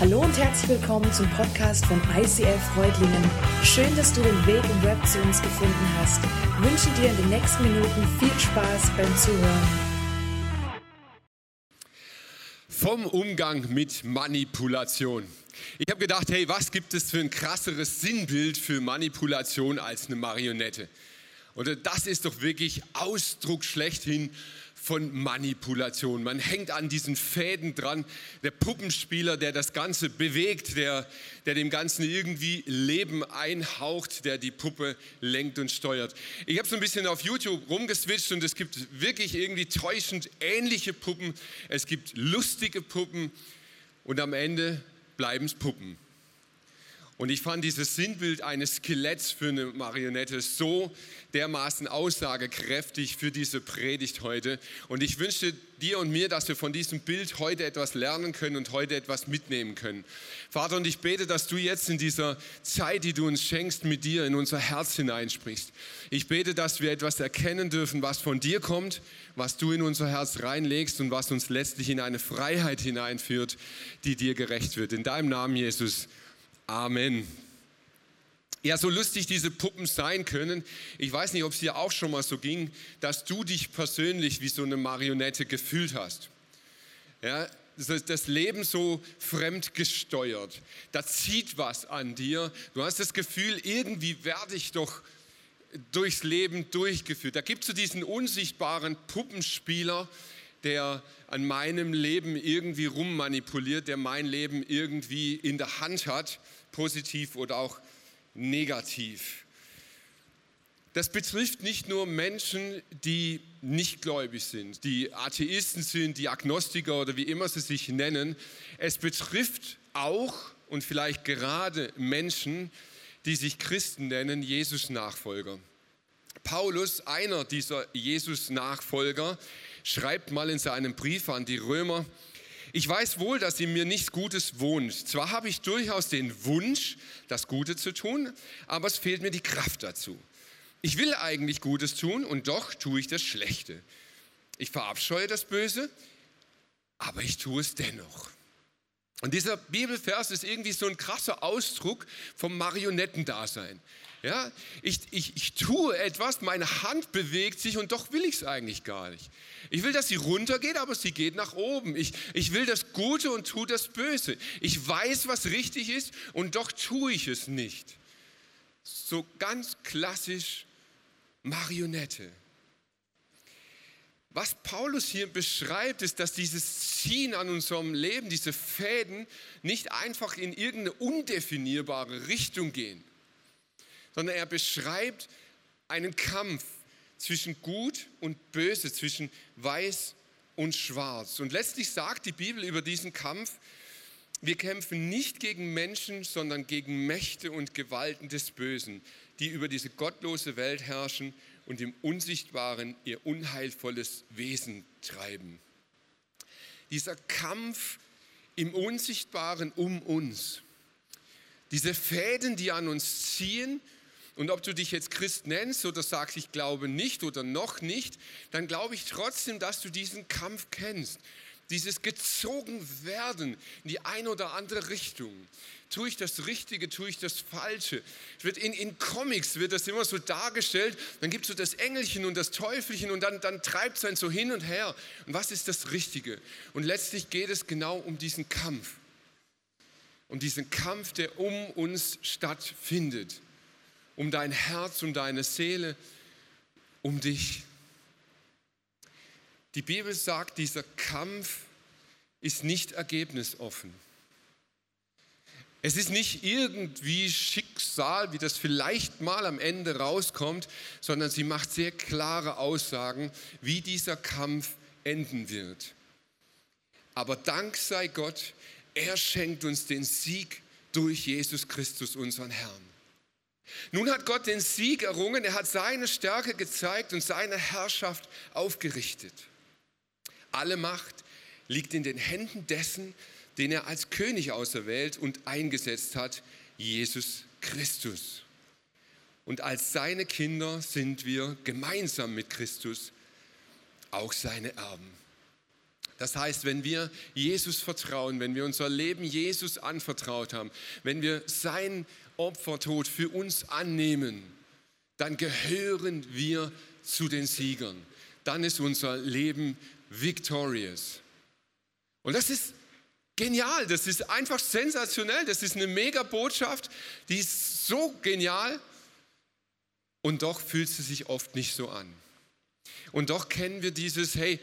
Hallo und herzlich willkommen zum Podcast von ICF Freudlingen. Schön, dass du den Weg im Web zu uns gefunden hast. Ich wünsche dir in den nächsten Minuten viel Spaß beim Zuhören. Vom Umgang mit Manipulation. Ich habe gedacht, hey, was gibt es für ein krasseres Sinnbild für Manipulation als eine Marionette? Oder das ist doch wirklich Ausdruck schlechthin von Manipulation. Man hängt an diesen Fäden dran. Der Puppenspieler, der das Ganze bewegt, der, der dem Ganzen irgendwie Leben einhaucht, der die Puppe lenkt und steuert. Ich habe so ein bisschen auf YouTube rumgeswitcht und es gibt wirklich irgendwie täuschend ähnliche Puppen. Es gibt lustige Puppen und am Ende bleiben es Puppen. Und ich fand dieses Sinnbild eines Skeletts für eine Marionette so dermaßen aussagekräftig für diese Predigt heute. Und ich wünsche dir und mir, dass wir von diesem Bild heute etwas lernen können und heute etwas mitnehmen können. Vater, und ich bete, dass du jetzt in dieser Zeit, die du uns schenkst, mit dir in unser Herz hineinsprichst. Ich bete, dass wir etwas erkennen dürfen, was von dir kommt, was du in unser Herz reinlegst und was uns letztlich in eine Freiheit hineinführt, die dir gerecht wird. In deinem Namen, Jesus. Amen. Ja, so lustig diese Puppen sein können. Ich weiß nicht, ob es dir auch schon mal so ging, dass du dich persönlich wie so eine Marionette gefühlt hast. Ja, das Leben so fremd gesteuert. Da zieht was an dir. Du hast das Gefühl, irgendwie werde ich doch durchs Leben durchgeführt. Da gibt es so diesen unsichtbaren Puppenspieler, der an meinem Leben irgendwie rummanipuliert, der mein Leben irgendwie in der Hand hat positiv oder auch negativ. Das betrifft nicht nur Menschen, die nicht gläubig sind, die Atheisten sind, die Agnostiker oder wie immer sie sich nennen. Es betrifft auch und vielleicht gerade Menschen, die sich Christen nennen, Jesus-Nachfolger. Paulus, einer dieser Jesus-Nachfolger, schreibt mal in seinem Brief an die Römer, ich weiß wohl, dass in mir nichts Gutes wohnt. Zwar habe ich durchaus den Wunsch, das Gute zu tun, aber es fehlt mir die Kraft dazu. Ich will eigentlich Gutes tun und doch tue ich das Schlechte. Ich verabscheue das Böse, aber ich tue es dennoch. Und dieser Bibelvers ist irgendwie so ein krasser Ausdruck vom Marionettendasein. Ja, ich, ich, ich tue etwas, meine Hand bewegt sich und doch will ich es eigentlich gar nicht. Ich will, dass sie runtergeht, aber sie geht nach oben. Ich, ich will das Gute und tue das Böse. Ich weiß, was richtig ist und doch tue ich es nicht. So ganz klassisch Marionette. Was Paulus hier beschreibt, ist, dass dieses Ziehen an unserem Leben, diese Fäden, nicht einfach in irgendeine undefinierbare Richtung gehen, sondern er beschreibt einen Kampf zwischen Gut und Böse, zwischen Weiß und Schwarz. Und letztlich sagt die Bibel über diesen Kampf, wir kämpfen nicht gegen Menschen, sondern gegen Mächte und Gewalten des Bösen, die über diese gottlose Welt herrschen und im Unsichtbaren ihr unheilvolles Wesen treiben. Dieser Kampf im Unsichtbaren um uns, diese Fäden, die an uns ziehen, und ob du dich jetzt Christ nennst oder sagst, ich glaube nicht oder noch nicht, dann glaube ich trotzdem, dass du diesen Kampf kennst. Dieses gezogen werden in die eine oder andere Richtung. Tue ich das Richtige, tue ich das Falsche? Es wird in, in Comics wird das immer so dargestellt. Dann gibt es so das Engelchen und das Teufelchen und dann, dann treibt es einen so hin und her. Und was ist das Richtige? Und letztlich geht es genau um diesen Kampf. Um diesen Kampf, der um uns stattfindet um dein Herz, um deine Seele, um dich. Die Bibel sagt, dieser Kampf ist nicht ergebnisoffen. Es ist nicht irgendwie Schicksal, wie das vielleicht mal am Ende rauskommt, sondern sie macht sehr klare Aussagen, wie dieser Kampf enden wird. Aber Dank sei Gott, er schenkt uns den Sieg durch Jesus Christus, unseren Herrn. Nun hat Gott den Sieg errungen, er hat seine Stärke gezeigt und seine Herrschaft aufgerichtet. Alle Macht liegt in den Händen dessen, den er als König auserwählt und eingesetzt hat, Jesus Christus. Und als seine Kinder sind wir gemeinsam mit Christus auch seine Erben. Das heißt, wenn wir Jesus vertrauen, wenn wir unser Leben Jesus anvertraut haben, wenn wir sein Opfertod für uns annehmen, dann gehören wir zu den Siegern. Dann ist unser Leben victorious. Und das ist genial, das ist einfach sensationell, das ist eine mega Botschaft, die ist so genial und doch fühlt sie sich oft nicht so an. Und doch kennen wir dieses, hey,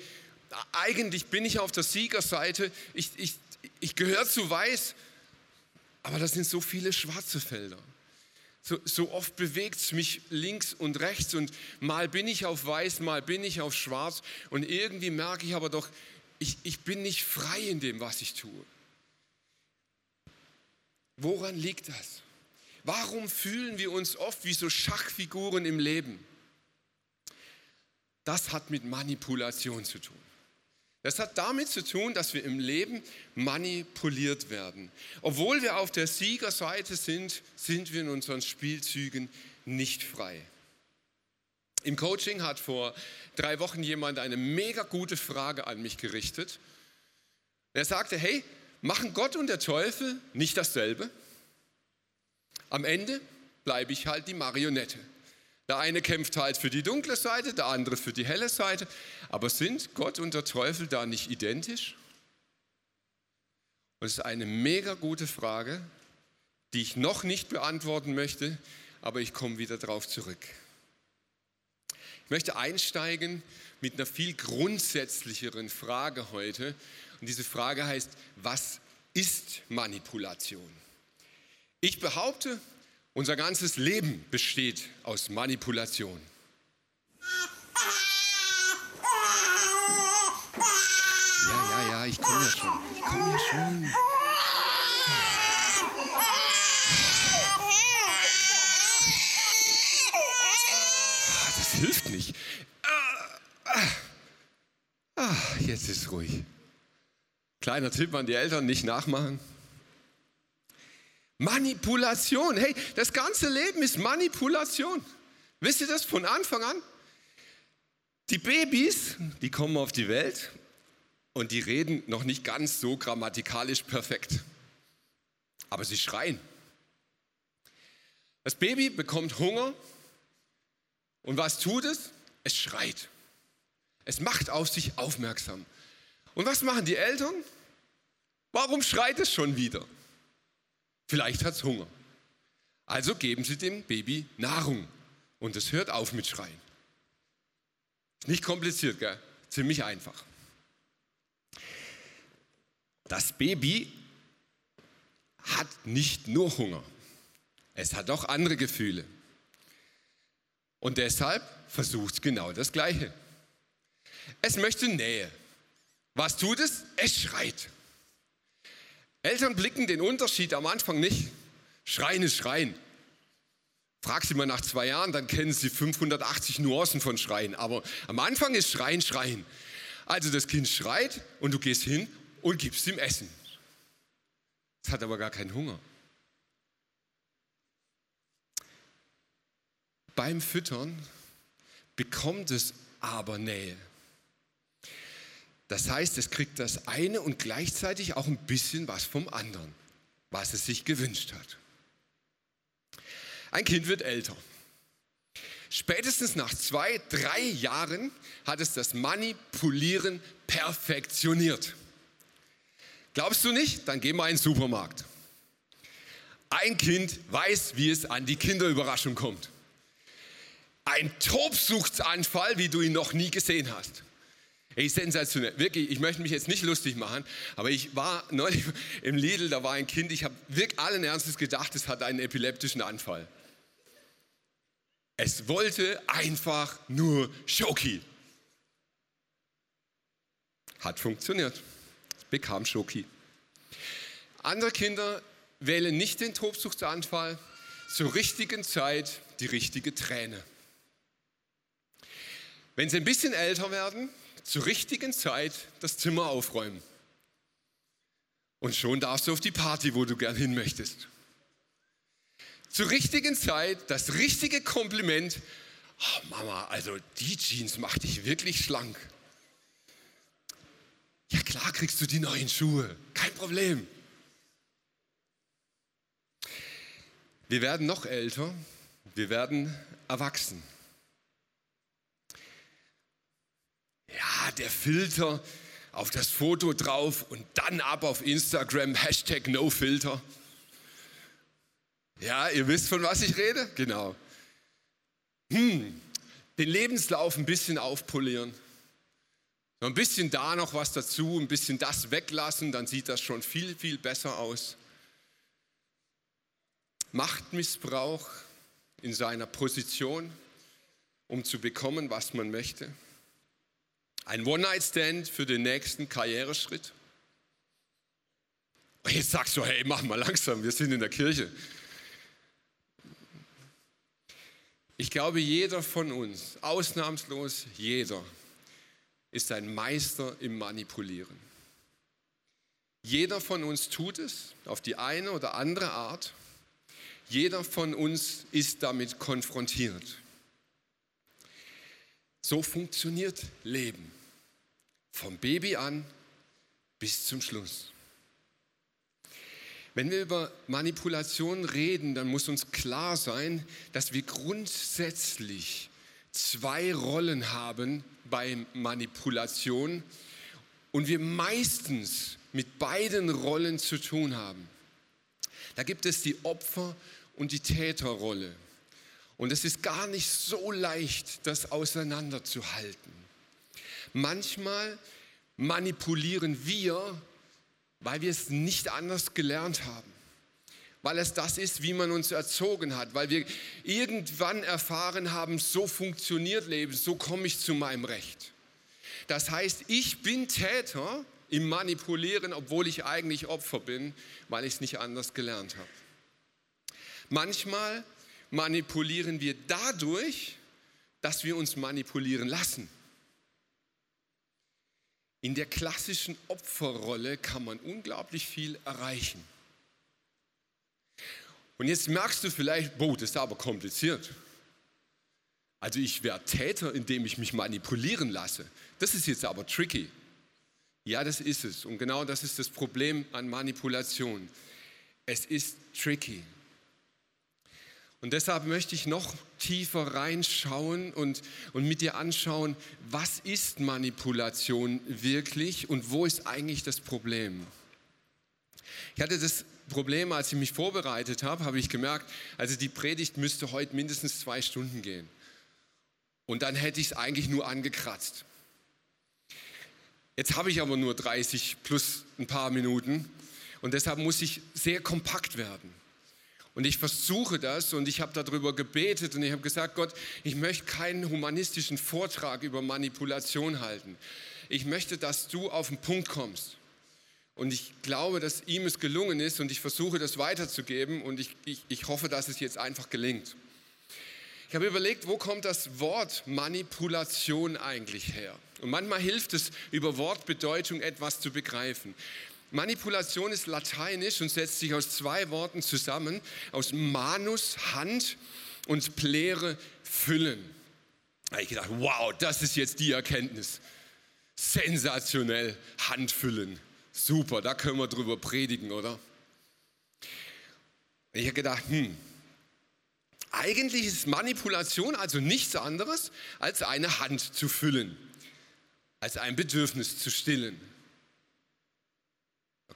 eigentlich bin ich auf der Siegerseite, ich, ich, ich gehöre zu Weiß, aber das sind so viele schwarze Felder. So, so oft bewegt es mich links und rechts und mal bin ich auf Weiß, mal bin ich auf Schwarz und irgendwie merke ich aber doch, ich, ich bin nicht frei in dem, was ich tue. Woran liegt das? Warum fühlen wir uns oft wie so Schachfiguren im Leben? Das hat mit Manipulation zu tun. Das hat damit zu tun, dass wir im Leben manipuliert werden. Obwohl wir auf der Siegerseite sind, sind wir in unseren Spielzügen nicht frei. Im Coaching hat vor drei Wochen jemand eine mega gute Frage an mich gerichtet. Er sagte, hey, machen Gott und der Teufel nicht dasselbe? Am Ende bleibe ich halt die Marionette. Der eine kämpft halt für die dunkle Seite, der andere für die helle Seite. Aber sind Gott und der Teufel da nicht identisch? Und es ist eine mega gute Frage, die ich noch nicht beantworten möchte, aber ich komme wieder darauf zurück. Ich möchte einsteigen mit einer viel grundsätzlicheren Frage heute. Und diese Frage heißt, was ist Manipulation? Ich behaupte, unser ganzes Leben besteht aus Manipulation. Ja, ja, ja, ich komme ja schon. Ich komme ja schon. Ah, das hilft nicht. Ah, jetzt ist ruhig. Kleiner Tipp an die Eltern, nicht nachmachen. Manipulation. Hey, das ganze Leben ist Manipulation. Wisst ihr das von Anfang an? Die Babys, die kommen auf die Welt und die reden noch nicht ganz so grammatikalisch perfekt. Aber sie schreien. Das Baby bekommt Hunger und was tut es? Es schreit. Es macht auf sich aufmerksam. Und was machen die Eltern? Warum schreit es schon wieder? Vielleicht hat es Hunger. Also geben Sie dem Baby Nahrung und es hört auf mit Schreien. Nicht kompliziert, gell? ziemlich einfach. Das Baby hat nicht nur Hunger, es hat auch andere Gefühle. Und deshalb versucht genau das Gleiche. Es möchte Nähe. Was tut es? Es schreit. Eltern blicken den Unterschied am Anfang nicht. Schreien ist Schreien. Frag sie mal nach zwei Jahren, dann kennen sie 580 Nuancen von Schreien. Aber am Anfang ist Schreien, Schreien. Also das Kind schreit und du gehst hin und gibst ihm Essen. Es hat aber gar keinen Hunger. Beim Füttern bekommt es aber Nähe. Das heißt, es kriegt das eine und gleichzeitig auch ein bisschen was vom anderen, was es sich gewünscht hat. Ein Kind wird älter. Spätestens nach zwei, drei Jahren hat es das Manipulieren perfektioniert. Glaubst du nicht? Dann geh mal in den Supermarkt. Ein Kind weiß, wie es an die Kinderüberraschung kommt. Ein Tobsuchtsanfall, wie du ihn noch nie gesehen hast. Ey, sensationell. Wirklich, ich möchte mich jetzt nicht lustig machen, aber ich war neulich im Lidl, da war ein Kind, ich habe wirklich allen Ernstes gedacht, es hat einen epileptischen Anfall. Es wollte einfach nur Schoki. Hat funktioniert. Es bekam Schoki. Andere Kinder wählen nicht den Tobsuchtsanfall, zur richtigen Zeit die richtige Träne. Wenn sie ein bisschen älter werden, zur richtigen Zeit das Zimmer aufräumen. Und schon darfst du auf die Party, wo du gern hin möchtest. Zur richtigen Zeit das richtige Kompliment. Oh Mama, also die Jeans macht dich wirklich schlank. Ja klar kriegst du die neuen Schuhe, kein Problem. Wir werden noch älter, wir werden erwachsen. Ja, der Filter auf das Foto drauf und dann ab auf Instagram, Hashtag NoFilter. Ja, ihr wisst, von was ich rede? Genau. Hm, den Lebenslauf ein bisschen aufpolieren. Ein bisschen da noch was dazu, ein bisschen das weglassen, dann sieht das schon viel, viel besser aus. Machtmissbrauch in seiner Position, um zu bekommen, was man möchte. Ein One-Night-Stand für den nächsten Karriereschritt. Und jetzt sagst du, hey, mach mal langsam, wir sind in der Kirche. Ich glaube, jeder von uns, ausnahmslos jeder, ist ein Meister im Manipulieren. Jeder von uns tut es auf die eine oder andere Art. Jeder von uns ist damit konfrontiert. So funktioniert Leben. Vom Baby an bis zum Schluss. Wenn wir über Manipulation reden, dann muss uns klar sein, dass wir grundsätzlich zwei Rollen haben bei Manipulation und wir meistens mit beiden Rollen zu tun haben. Da gibt es die Opfer- und die Täterrolle. Und es ist gar nicht so leicht, das auseinanderzuhalten. Manchmal manipulieren wir weil wir es nicht anders gelernt haben. Weil es das ist, wie man uns erzogen hat. Weil wir irgendwann erfahren haben, so funktioniert Leben, so komme ich zu meinem Recht. Das heißt, ich bin Täter im Manipulieren, obwohl ich eigentlich Opfer bin, weil ich es nicht anders gelernt habe. Manchmal manipulieren wir dadurch, dass wir uns manipulieren lassen. In der klassischen Opferrolle kann man unglaublich viel erreichen. Und jetzt merkst du vielleicht, boah, das ist aber kompliziert. Also ich werde Täter, indem ich mich manipulieren lasse. Das ist jetzt aber tricky. Ja, das ist es. Und genau das ist das Problem an Manipulation. Es ist tricky. Und deshalb möchte ich noch tiefer reinschauen und, und mit dir anschauen, was ist Manipulation wirklich und wo ist eigentlich das Problem. Ich hatte das Problem, als ich mich vorbereitet habe, habe ich gemerkt, also die Predigt müsste heute mindestens zwei Stunden gehen. Und dann hätte ich es eigentlich nur angekratzt. Jetzt habe ich aber nur 30 plus ein paar Minuten und deshalb muss ich sehr kompakt werden. Und ich versuche das und ich habe darüber gebetet und ich habe gesagt, Gott, ich möchte keinen humanistischen Vortrag über Manipulation halten. Ich möchte, dass du auf den Punkt kommst. Und ich glaube, dass ihm es gelungen ist und ich versuche das weiterzugeben und ich, ich, ich hoffe, dass es jetzt einfach gelingt. Ich habe überlegt, wo kommt das Wort Manipulation eigentlich her? Und manchmal hilft es, über Wortbedeutung etwas zu begreifen. Manipulation ist lateinisch und setzt sich aus zwei Worten zusammen, aus manus, Hand und plere, füllen. Da habe ich gedacht, wow, das ist jetzt die Erkenntnis. Sensationell, Handfüllen. Super, da können wir drüber predigen, oder? Ich habe gedacht, hm, eigentlich ist Manipulation also nichts anderes, als eine Hand zu füllen, als ein Bedürfnis zu stillen.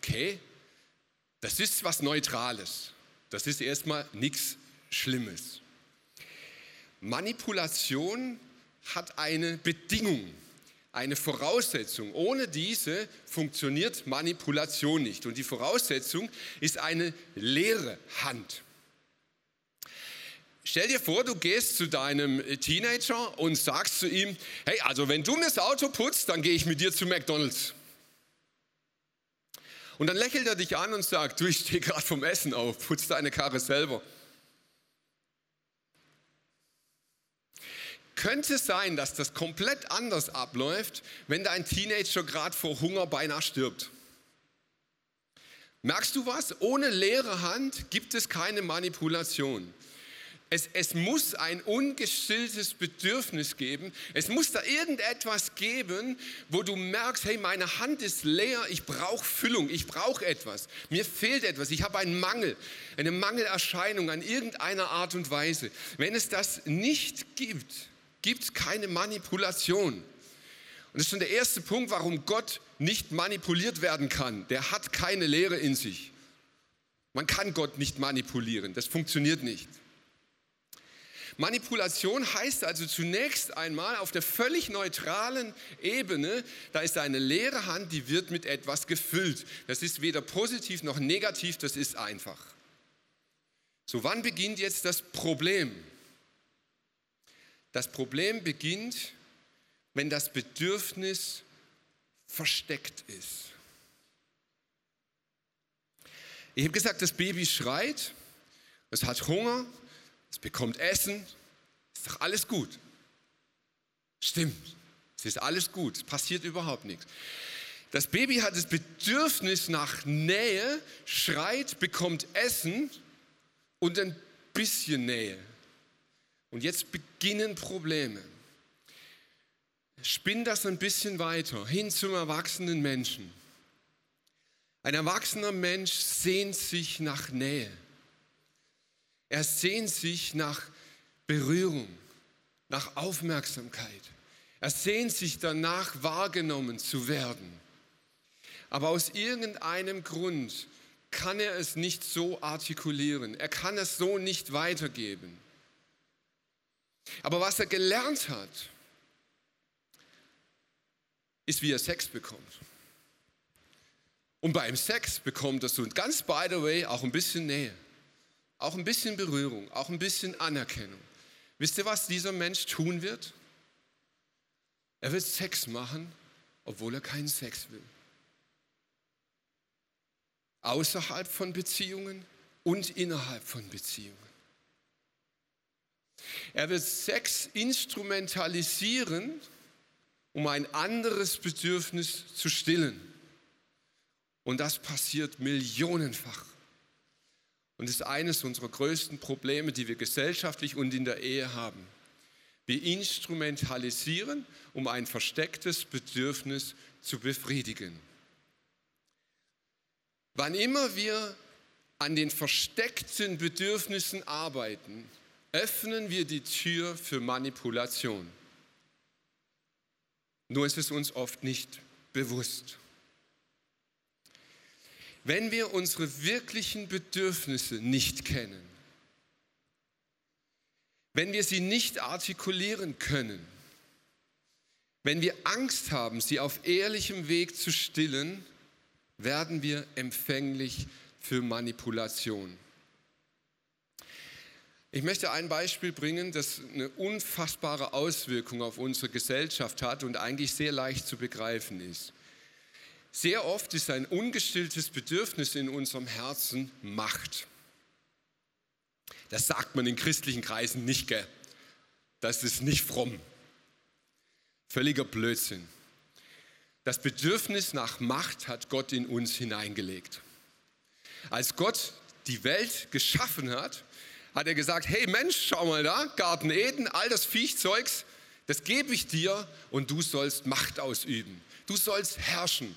Okay, das ist was Neutrales. Das ist erstmal nichts Schlimmes. Manipulation hat eine Bedingung, eine Voraussetzung. Ohne diese funktioniert Manipulation nicht. Und die Voraussetzung ist eine leere Hand. Stell dir vor, du gehst zu deinem Teenager und sagst zu ihm, hey, also wenn du mir das Auto putzt, dann gehe ich mit dir zu McDonald's. Und dann lächelt er dich an und sagt, du, ich stehe gerade vom Essen auf, putz deine Karre selber. Könnte sein, dass das komplett anders abläuft, wenn dein Teenager gerade vor Hunger beinahe stirbt. Merkst du was? Ohne leere Hand gibt es keine Manipulation. Es, es, muss ein ungestilltes Bedürfnis geben. Es muss da irgendetwas geben, wo du merkst, hey, meine Hand ist leer, ich brauche Füllung, ich brauche etwas. Mir fehlt etwas, ich habe einen Mangel, eine Mangelerscheinung an irgendeiner Art und Weise. Wenn es das nicht gibt, gibt es keine Manipulation. Und das ist schon der erste Punkt, warum Gott nicht manipuliert werden kann. Der hat keine Lehre in sich. Man kann Gott nicht manipulieren, das funktioniert nicht. Manipulation heißt also zunächst einmal auf der völlig neutralen Ebene, da ist eine leere Hand, die wird mit etwas gefüllt. Das ist weder positiv noch negativ, das ist einfach. So, wann beginnt jetzt das Problem? Das Problem beginnt, wenn das Bedürfnis versteckt ist. Ich habe gesagt, das Baby schreit, es hat Hunger, es bekommt Essen, ist doch alles gut. Stimmt, es ist alles gut, es passiert überhaupt nichts. Das Baby hat das Bedürfnis nach Nähe, schreit, bekommt Essen und ein bisschen Nähe. Und jetzt beginnen Probleme. Spinn das ein bisschen weiter hin zum erwachsenen Menschen. Ein erwachsener Mensch sehnt sich nach Nähe. Er sehnt sich nach Berührung, nach Aufmerksamkeit. Er sehnt sich danach, wahrgenommen zu werden. Aber aus irgendeinem Grund kann er es nicht so artikulieren. Er kann es so nicht weitergeben. Aber was er gelernt hat, ist, wie er Sex bekommt. Und beim Sex bekommt er so ganz by the way auch ein bisschen Nähe. Auch ein bisschen Berührung, auch ein bisschen Anerkennung. Wisst ihr, was dieser Mensch tun wird? Er wird Sex machen, obwohl er keinen Sex will. Außerhalb von Beziehungen und innerhalb von Beziehungen. Er wird Sex instrumentalisieren, um ein anderes Bedürfnis zu stillen. Und das passiert millionenfach. Und ist eines unserer größten Probleme, die wir gesellschaftlich und in der Ehe haben. Wir instrumentalisieren, um ein verstecktes Bedürfnis zu befriedigen. Wann immer wir an den versteckten Bedürfnissen arbeiten, öffnen wir die Tür für Manipulation. Nur ist es uns oft nicht bewusst. Wenn wir unsere wirklichen Bedürfnisse nicht kennen, wenn wir sie nicht artikulieren können, wenn wir Angst haben, sie auf ehrlichem Weg zu stillen, werden wir empfänglich für Manipulation. Ich möchte ein Beispiel bringen, das eine unfassbare Auswirkung auf unsere Gesellschaft hat und eigentlich sehr leicht zu begreifen ist. Sehr oft ist ein ungestilltes Bedürfnis in unserem Herzen Macht. Das sagt man in christlichen Kreisen nicht, gell? Das ist nicht fromm. Völliger Blödsinn. Das Bedürfnis nach Macht hat Gott in uns hineingelegt. Als Gott die Welt geschaffen hat, hat er gesagt, hey Mensch, schau mal da, Garten Eden, all das Viechzeugs, das gebe ich dir und du sollst Macht ausüben. Du sollst herrschen.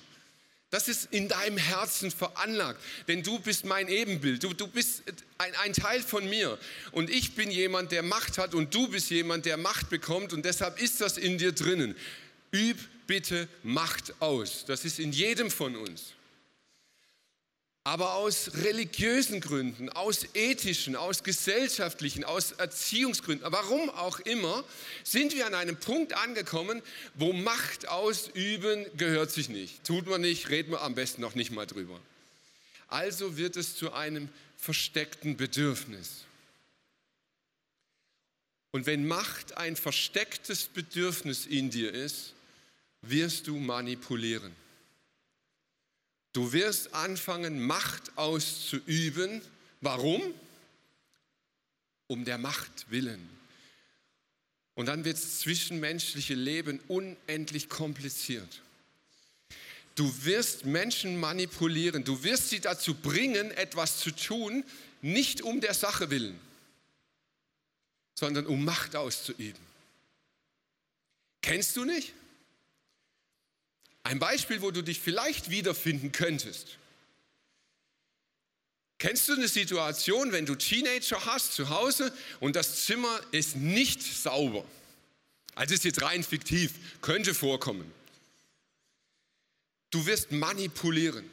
Das ist in deinem Herzen veranlagt, denn du bist mein Ebenbild, du, du bist ein, ein Teil von mir und ich bin jemand, der Macht hat und du bist jemand, der Macht bekommt und deshalb ist das in dir drinnen. Üb bitte Macht aus, das ist in jedem von uns. Aber aus religiösen Gründen, aus ethischen, aus gesellschaftlichen, aus Erziehungsgründen, warum auch immer, sind wir an einem Punkt angekommen, wo Macht ausüben gehört sich nicht. Tut man nicht, reden wir am besten noch nicht mal drüber. Also wird es zu einem versteckten Bedürfnis. Und wenn Macht ein verstecktes Bedürfnis in dir ist, wirst du manipulieren. Du wirst anfangen, Macht auszuüben. Warum? Um der Macht willen. Und dann wird das zwischenmenschliche Leben unendlich kompliziert. Du wirst Menschen manipulieren. Du wirst sie dazu bringen, etwas zu tun, nicht um der Sache willen. sondern um Macht auszuüben. Kennst du nicht? Ein Beispiel, wo du dich vielleicht wiederfinden könntest. Kennst du eine Situation, wenn du Teenager hast zu Hause und das Zimmer ist nicht sauber? Also ist jetzt rein fiktiv, könnte vorkommen. Du wirst manipulieren,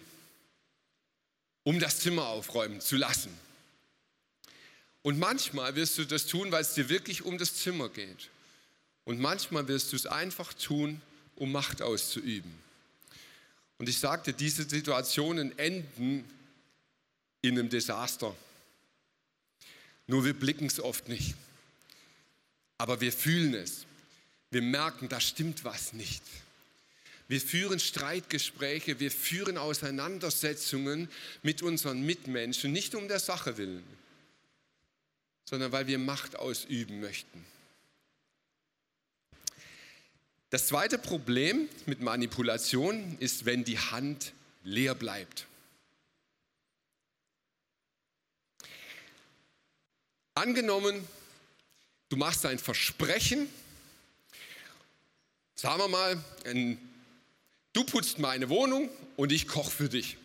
um das Zimmer aufräumen zu lassen. Und manchmal wirst du das tun, weil es dir wirklich um das Zimmer geht. Und manchmal wirst du es einfach tun, um Macht auszuüben. Und ich sagte, diese Situationen enden in einem Desaster. Nur wir blicken es oft nicht. Aber wir fühlen es. Wir merken, da stimmt was nicht. Wir führen Streitgespräche, wir führen Auseinandersetzungen mit unseren Mitmenschen, nicht um der Sache willen, sondern weil wir Macht ausüben möchten. Das zweite Problem mit Manipulation ist, wenn die Hand leer bleibt. Angenommen, du machst ein Versprechen, sagen wir mal, du putzt meine Wohnung und ich koche für dich.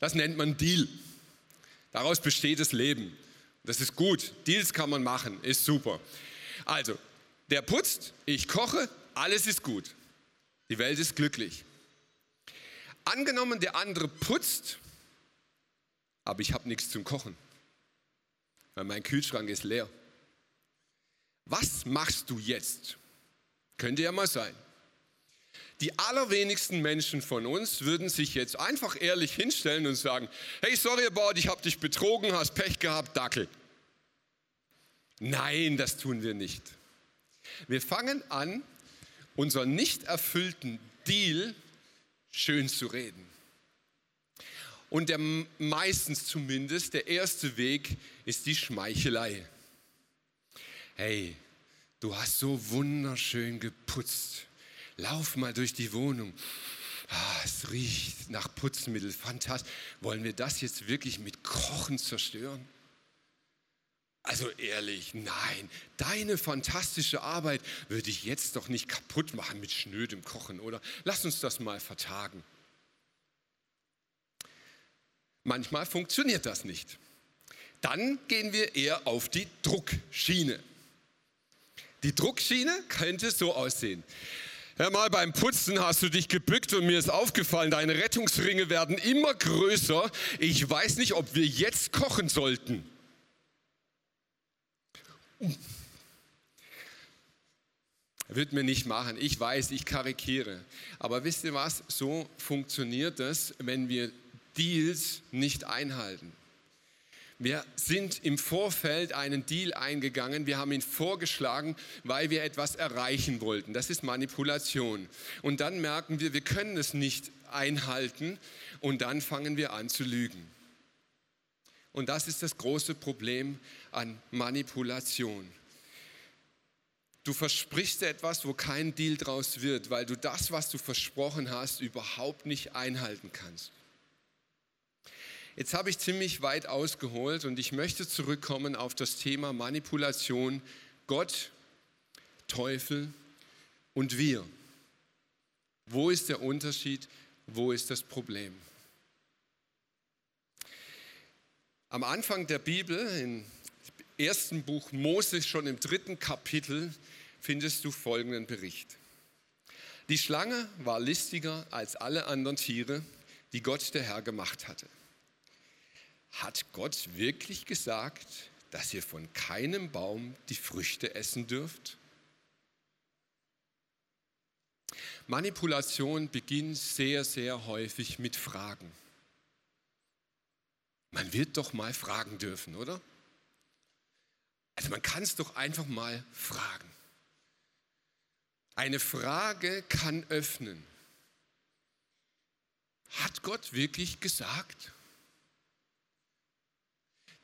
Das nennt man Deal. Daraus besteht das Leben. Das ist gut. Deals kann man machen, ist super. Also, der putzt, ich koche, alles ist gut. Die Welt ist glücklich. Angenommen, der andere putzt, aber ich habe nichts zum Kochen, weil mein Kühlschrank ist leer. Was machst du jetzt? Könnte ja mal sein. Die allerwenigsten Menschen von uns würden sich jetzt einfach ehrlich hinstellen und sagen, hey, sorry about, ich habe dich betrogen, hast Pech gehabt, Dackel. Nein, das tun wir nicht. Wir fangen an, unseren nicht erfüllten Deal schön zu reden. Und der meistens zumindest der erste Weg ist die Schmeichelei. Hey, du hast so wunderschön geputzt. Lauf mal durch die Wohnung. Ah, es riecht nach Putzmittel, fantastisch. Wollen wir das jetzt wirklich mit Kochen zerstören? Also ehrlich, nein, deine fantastische Arbeit würde ich jetzt doch nicht kaputt machen mit schnödem Kochen, oder? Lass uns das mal vertagen. Manchmal funktioniert das nicht. Dann gehen wir eher auf die Druckschiene. Die Druckschiene könnte so aussehen. Hör mal, beim Putzen hast du dich gebückt und mir ist aufgefallen, deine Rettungsringe werden immer größer. Ich weiß nicht, ob wir jetzt kochen sollten. Wird mir nicht machen. Ich weiß, ich karikiere. Aber wisst ihr was? So funktioniert das, wenn wir Deals nicht einhalten. Wir sind im Vorfeld einen Deal eingegangen, wir haben ihn vorgeschlagen, weil wir etwas erreichen wollten. Das ist Manipulation. Und dann merken wir, wir können es nicht einhalten und dann fangen wir an zu lügen. Und das ist das große Problem an Manipulation. Du versprichst etwas, wo kein Deal draus wird, weil du das, was du versprochen hast, überhaupt nicht einhalten kannst. Jetzt habe ich ziemlich weit ausgeholt und ich möchte zurückkommen auf das Thema Manipulation, Gott, Teufel und wir. Wo ist der Unterschied? Wo ist das Problem? Am Anfang der Bibel, im ersten Buch Mose, schon im dritten Kapitel, findest du folgenden Bericht. Die Schlange war listiger als alle anderen Tiere, die Gott der Herr gemacht hatte. Hat Gott wirklich gesagt, dass ihr von keinem Baum die Früchte essen dürft? Manipulation beginnt sehr, sehr häufig mit Fragen. Man wird doch mal fragen dürfen, oder? Also man kann es doch einfach mal fragen. Eine Frage kann öffnen. Hat Gott wirklich gesagt?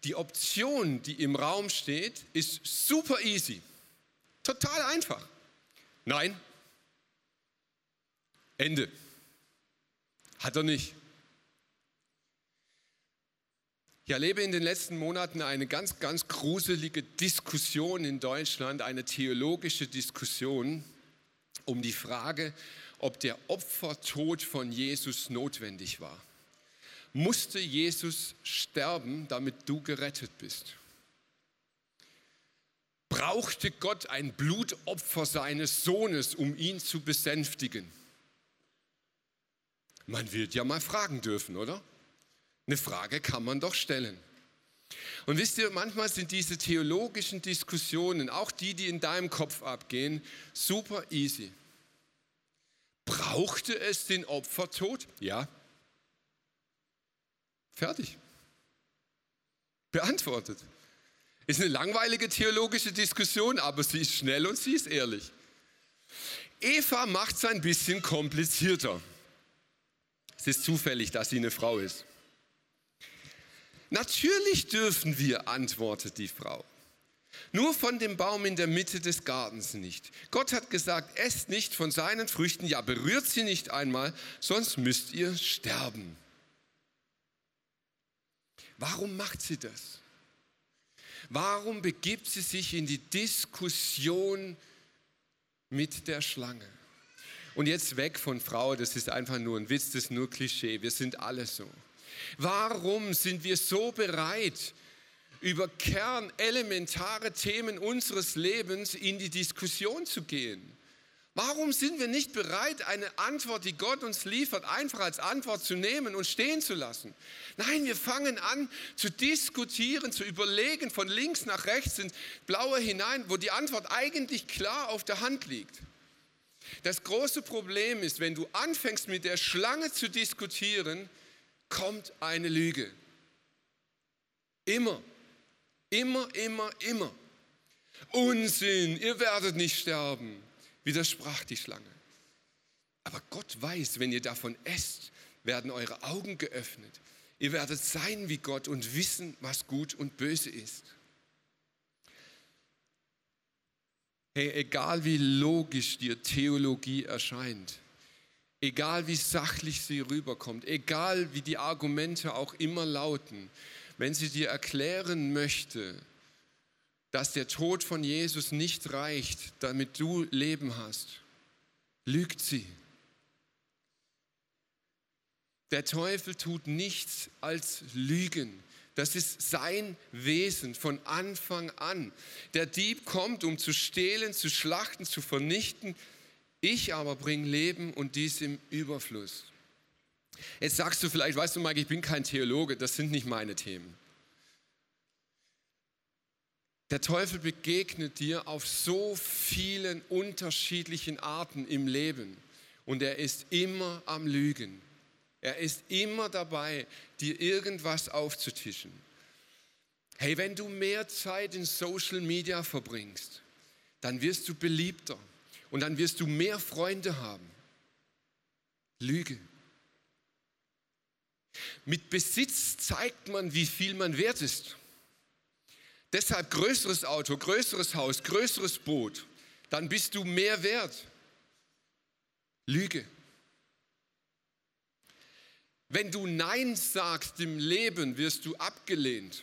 Die Option, die im Raum steht, ist super easy. Total einfach. Nein. Ende. Hat er nicht. Ich erlebe in den letzten Monaten eine ganz, ganz gruselige Diskussion in Deutschland, eine theologische Diskussion um die Frage, ob der Opfertod von Jesus notwendig war. Musste Jesus sterben, damit du gerettet bist? Brauchte Gott ein Blutopfer seines Sohnes, um ihn zu besänftigen? Man wird ja mal fragen dürfen, oder? Eine Frage kann man doch stellen. Und wisst ihr, manchmal sind diese theologischen Diskussionen, auch die, die in deinem Kopf abgehen, super easy. Brauchte es den Opfertod? Ja. Fertig. Beantwortet. Ist eine langweilige theologische Diskussion, aber sie ist schnell und sie ist ehrlich. Eva macht es ein bisschen komplizierter. Es ist zufällig, dass sie eine Frau ist. Natürlich dürfen wir, antwortet die Frau. Nur von dem Baum in der Mitte des Gartens nicht. Gott hat gesagt, esst nicht von seinen Früchten, ja berührt sie nicht einmal, sonst müsst ihr sterben. Warum macht sie das? Warum begibt sie sich in die Diskussion mit der Schlange? Und jetzt weg von Frau, das ist einfach nur ein Witz, das ist nur Klischee, wir sind alle so. Warum sind wir so bereit, über kernelementare Themen unseres Lebens in die Diskussion zu gehen? Warum sind wir nicht bereit, eine Antwort, die Gott uns liefert, einfach als Antwort zu nehmen und stehen zu lassen? Nein, wir fangen an zu diskutieren, zu überlegen, von links nach rechts ins Blaue hinein, wo die Antwort eigentlich klar auf der Hand liegt. Das große Problem ist, wenn du anfängst mit der Schlange zu diskutieren, kommt eine Lüge. Immer, immer, immer, immer. Unsinn, ihr werdet nicht sterben, widersprach die Schlange. Aber Gott weiß, wenn ihr davon esst, werden eure Augen geöffnet. Ihr werdet sein wie Gott und wissen, was gut und böse ist. Hey, egal wie logisch dir Theologie erscheint, egal wie sachlich sie rüberkommt, egal wie die Argumente auch immer lauten, wenn sie dir erklären möchte, dass der Tod von Jesus nicht reicht, damit du Leben hast, lügt sie. Der Teufel tut nichts als lügen. Das ist sein Wesen von Anfang an. Der Dieb kommt, um zu stehlen, zu schlachten, zu vernichten. Ich aber bringe Leben und dies im Überfluss. Jetzt sagst du vielleicht, weißt du, Mike, ich bin kein Theologe, das sind nicht meine Themen. Der Teufel begegnet dir auf so vielen unterschiedlichen Arten im Leben und er ist immer am Lügen. Er ist immer dabei, dir irgendwas aufzutischen. Hey, wenn du mehr Zeit in Social Media verbringst, dann wirst du beliebter und dann wirst du mehr Freunde haben. Lüge. Mit Besitz zeigt man, wie viel man wert ist. Deshalb größeres Auto, größeres Haus, größeres Boot, dann bist du mehr wert. Lüge. Wenn du Nein sagst im Leben, wirst du abgelehnt.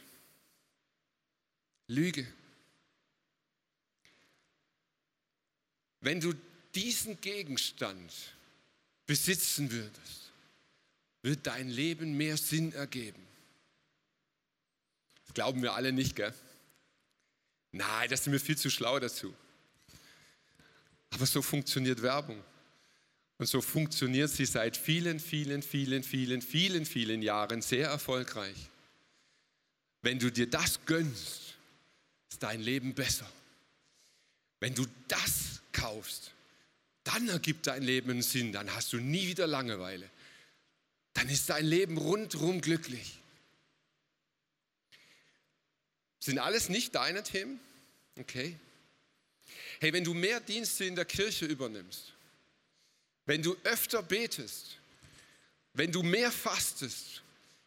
Lüge. Wenn du diesen Gegenstand besitzen würdest, wird dein Leben mehr Sinn ergeben. Das glauben wir alle nicht, gell? Nein, das sind wir viel zu schlau dazu. Aber so funktioniert Werbung. Und so funktioniert sie seit vielen, vielen, vielen, vielen, vielen, vielen Jahren sehr erfolgreich. Wenn du dir das gönnst, ist dein Leben besser. Wenn du das kaufst, dann ergibt dein Leben einen Sinn, dann hast du nie wieder Langeweile. Dann ist dein Leben rundherum glücklich. Sind alles nicht deine Themen? Okay. Hey, wenn du mehr Dienste in der Kirche übernimmst, wenn du öfter betest, wenn du mehr fastest,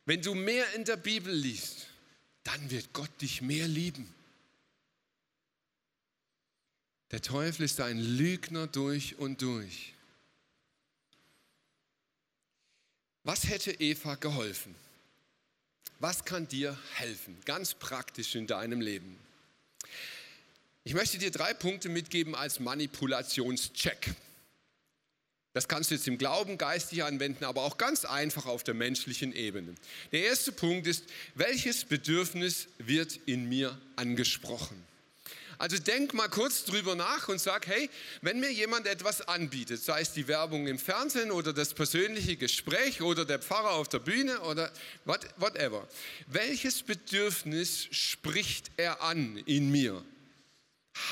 wenn du mehr in der Bibel liest, dann wird Gott dich mehr lieben. Der Teufel ist ein Lügner durch und durch. Was hätte Eva geholfen? Was kann dir helfen, ganz praktisch in deinem Leben? Ich möchte dir drei Punkte mitgeben als Manipulationscheck. Das kannst du jetzt im Glauben geistig anwenden, aber auch ganz einfach auf der menschlichen Ebene. Der erste Punkt ist, welches Bedürfnis wird in mir angesprochen? Also denk mal kurz drüber nach und sag, hey, wenn mir jemand etwas anbietet, sei es die Werbung im Fernsehen oder das persönliche Gespräch oder der Pfarrer auf der Bühne oder whatever, welches Bedürfnis spricht er an in mir?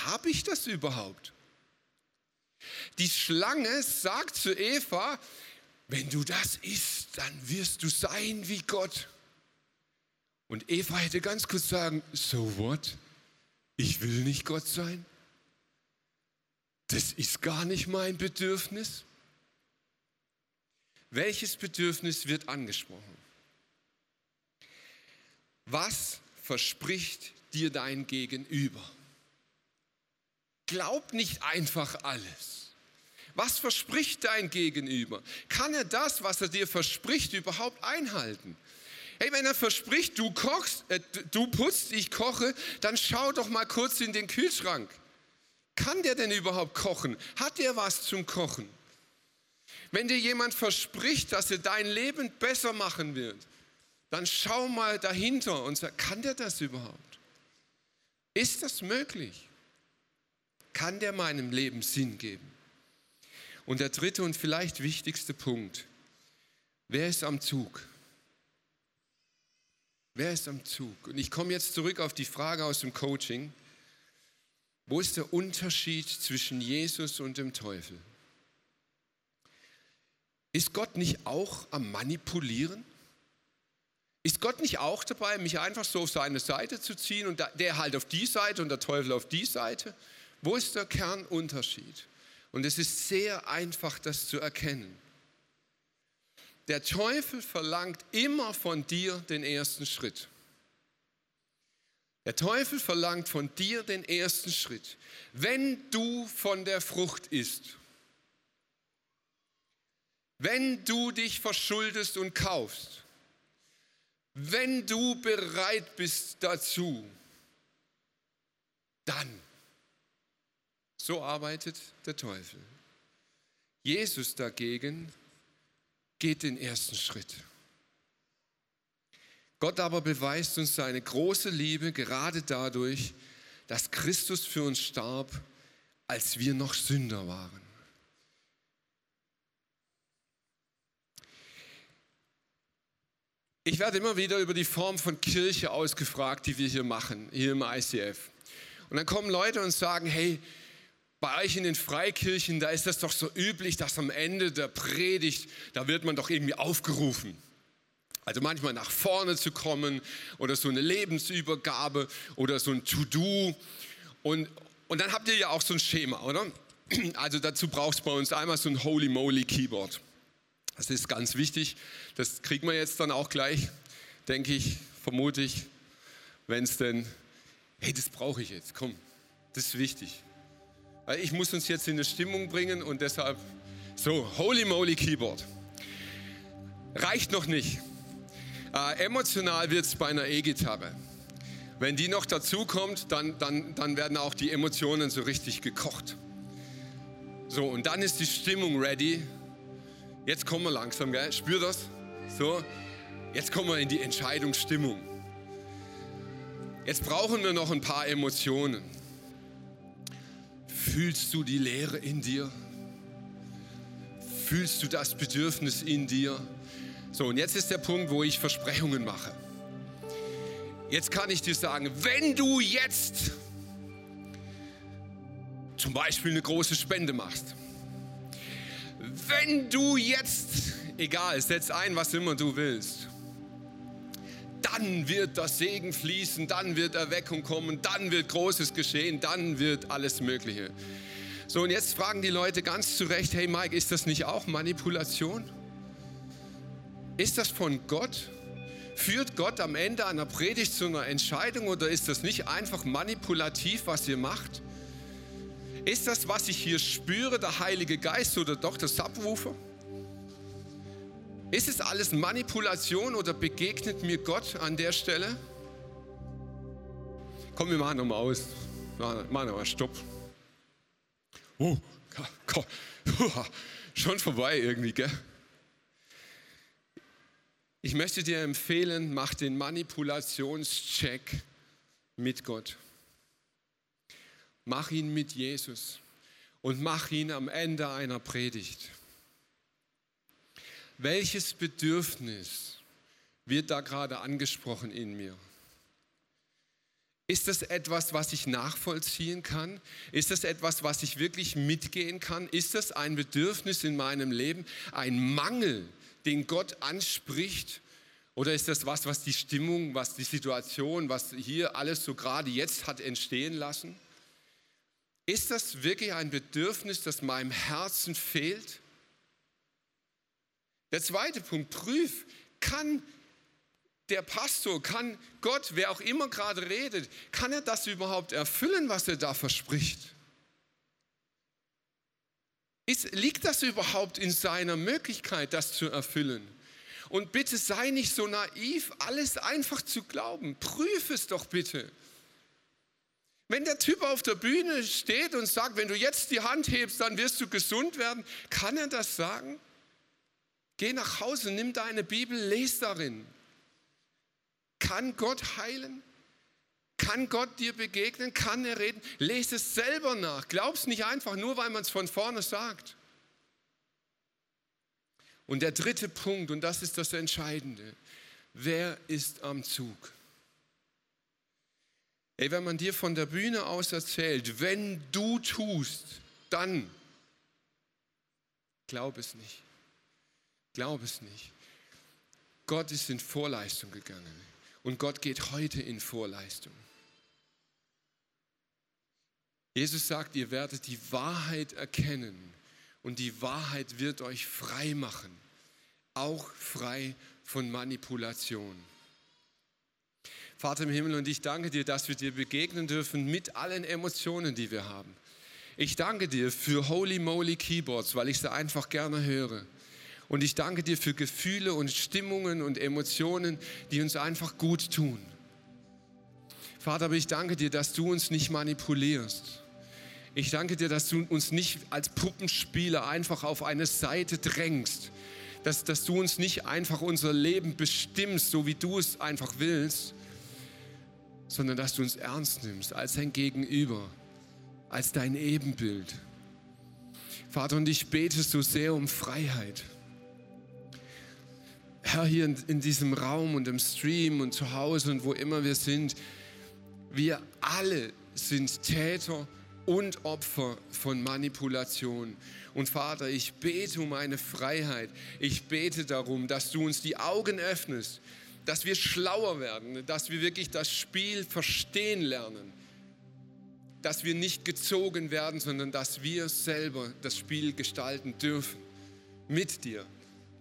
Habe ich das überhaupt? Die Schlange sagt zu Eva, wenn du das isst, dann wirst du sein wie Gott. Und Eva hätte ganz kurz sagen, so what? Ich will nicht Gott sein. Das ist gar nicht mein Bedürfnis. Welches Bedürfnis wird angesprochen? Was verspricht dir dein Gegenüber? Glaub nicht einfach alles. Was verspricht dein Gegenüber? Kann er das, was er dir verspricht, überhaupt einhalten? Hey, wenn er verspricht, du kochst, äh, du putzt, ich koche, dann schau doch mal kurz in den Kühlschrank. Kann der denn überhaupt kochen? Hat er was zum Kochen? Wenn dir jemand verspricht, dass er dein Leben besser machen wird, dann schau mal dahinter und sag, kann der das überhaupt? Ist das möglich? Kann der meinem Leben Sinn geben? Und der dritte und vielleicht wichtigste Punkt, wer ist am Zug? Wer ist am Zug? Und ich komme jetzt zurück auf die Frage aus dem Coaching. Wo ist der Unterschied zwischen Jesus und dem Teufel? Ist Gott nicht auch am Manipulieren? Ist Gott nicht auch dabei, mich einfach so auf seine Seite zu ziehen und der halt auf die Seite und der Teufel auf die Seite? Wo ist der Kernunterschied? Und es ist sehr einfach, das zu erkennen. Der Teufel verlangt immer von dir den ersten Schritt. Der Teufel verlangt von dir den ersten Schritt. Wenn du von der Frucht isst, wenn du dich verschuldest und kaufst, wenn du bereit bist dazu, dann so arbeitet der Teufel. Jesus dagegen geht den ersten Schritt. Gott aber beweist uns seine große Liebe gerade dadurch, dass Christus für uns starb, als wir noch Sünder waren. Ich werde immer wieder über die Form von Kirche ausgefragt, die wir hier machen, hier im ICF. Und dann kommen Leute und sagen, hey, bei euch in den Freikirchen, da ist das doch so üblich, dass am Ende der Predigt, da wird man doch irgendwie aufgerufen. Also manchmal nach vorne zu kommen oder so eine Lebensübergabe oder so ein To-Do. Und, und dann habt ihr ja auch so ein Schema, oder? Also dazu braucht es bei uns einmal so ein Holy Moly Keyboard. Das ist ganz wichtig. Das kriegen wir jetzt dann auch gleich, denke ich, vermute ich, wenn es denn, hey, das brauche ich jetzt, komm, das ist wichtig. Ich muss uns jetzt in eine Stimmung bringen und deshalb so, holy moly Keyboard. Reicht noch nicht. Äh, emotional wird es bei einer E-Gitarre. Wenn die noch dazu kommt, dann, dann, dann werden auch die Emotionen so richtig gekocht. So, und dann ist die Stimmung ready. Jetzt kommen wir langsam, gell? Spür das? So, jetzt kommen wir in die Entscheidungsstimmung. Jetzt brauchen wir noch ein paar Emotionen. Fühlst du die Leere in dir? Fühlst du das Bedürfnis in dir? So, und jetzt ist der Punkt, wo ich Versprechungen mache. Jetzt kann ich dir sagen, wenn du jetzt zum Beispiel eine große Spende machst, wenn du jetzt, egal, setz ein, was immer du willst, dann wird das Segen fließen, dann wird Erweckung kommen, dann wird Großes geschehen, dann wird alles Mögliche. So, und jetzt fragen die Leute ganz zu Recht, hey Mike, ist das nicht auch Manipulation? Ist das von Gott? Führt Gott am Ende einer Predigt zu einer Entscheidung oder ist das nicht einfach manipulativ, was ihr macht? Ist das, was ich hier spüre, der Heilige Geist oder doch der Subwoofer? Ist es alles Manipulation oder begegnet mir Gott an der Stelle? Komm, wir machen nochmal aus. Machen nochmal Stopp. Oh, komm. schon vorbei irgendwie, gell? Ich möchte dir empfehlen, mach den Manipulationscheck mit Gott. Mach ihn mit Jesus und mach ihn am Ende einer Predigt. Welches Bedürfnis wird da gerade angesprochen in mir? Ist das etwas, was ich nachvollziehen kann? Ist das etwas, was ich wirklich mitgehen kann? Ist das ein Bedürfnis in meinem Leben, ein Mangel, den Gott anspricht? Oder ist das was, was die Stimmung, was die Situation, was hier alles so gerade jetzt hat entstehen lassen? Ist das wirklich ein Bedürfnis, das meinem Herzen fehlt? Der zweite Punkt, prüf, kann der Pastor, kann Gott, wer auch immer gerade redet, kann er das überhaupt erfüllen, was er da verspricht? Ist, liegt das überhaupt in seiner Möglichkeit, das zu erfüllen? Und bitte sei nicht so naiv, alles einfach zu glauben. Prüf es doch bitte. Wenn der Typ auf der Bühne steht und sagt, wenn du jetzt die Hand hebst, dann wirst du gesund werden, kann er das sagen? Geh nach Hause, nimm deine Bibel, lese darin. Kann Gott heilen? Kann Gott dir begegnen? Kann er reden? Lese es selber nach. Glaub's nicht einfach nur, weil man es von vorne sagt. Und der dritte Punkt, und das ist das Entscheidende, wer ist am Zug? Ey, wenn man dir von der Bühne aus erzählt, wenn du tust, dann glaub es nicht. Glaub es nicht. Gott ist in Vorleistung gegangen und Gott geht heute in Vorleistung. Jesus sagt, ihr werdet die Wahrheit erkennen und die Wahrheit wird euch frei machen, auch frei von Manipulation. Vater im Himmel, und ich danke dir, dass wir dir begegnen dürfen mit allen Emotionen, die wir haben. Ich danke dir für Holy Moly Keyboards, weil ich sie einfach gerne höre. Und ich danke dir für Gefühle und Stimmungen und Emotionen, die uns einfach gut tun. Vater, aber ich danke dir, dass du uns nicht manipulierst. Ich danke dir, dass du uns nicht als Puppenspieler einfach auf eine Seite drängst. Dass, dass du uns nicht einfach unser Leben bestimmst, so wie du es einfach willst, sondern dass du uns ernst nimmst als dein Gegenüber, als dein Ebenbild. Vater, und ich bete so sehr um Freiheit. Herr, hier in, in diesem Raum und im Stream und zu Hause und wo immer wir sind, wir alle sind Täter und Opfer von Manipulation. Und Vater, ich bete um eine Freiheit. Ich bete darum, dass du uns die Augen öffnest, dass wir schlauer werden, dass wir wirklich das Spiel verstehen lernen, dass wir nicht gezogen werden, sondern dass wir selber das Spiel gestalten dürfen. Mit dir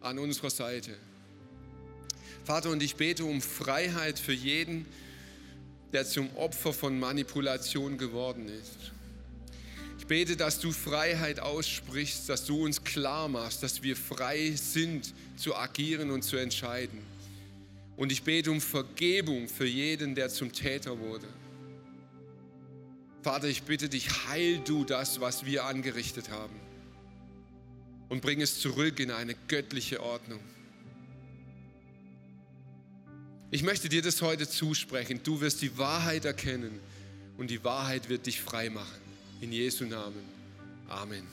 an unserer Seite. Vater, und ich bete um Freiheit für jeden, der zum Opfer von Manipulation geworden ist. Ich bete, dass du Freiheit aussprichst, dass du uns klar machst, dass wir frei sind zu agieren und zu entscheiden. Und ich bete um Vergebung für jeden, der zum Täter wurde. Vater, ich bitte dich, heil du das, was wir angerichtet haben und bring es zurück in eine göttliche Ordnung. Ich möchte dir das heute zusprechen. Du wirst die Wahrheit erkennen und die Wahrheit wird dich frei machen. In Jesu Namen. Amen.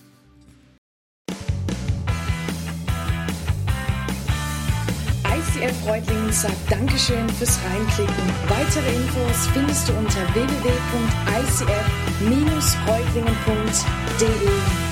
ICF Reutlingen sagt Dankeschön fürs Reinklicken. Weitere Infos findest du unter www.icf-reutlingen.de.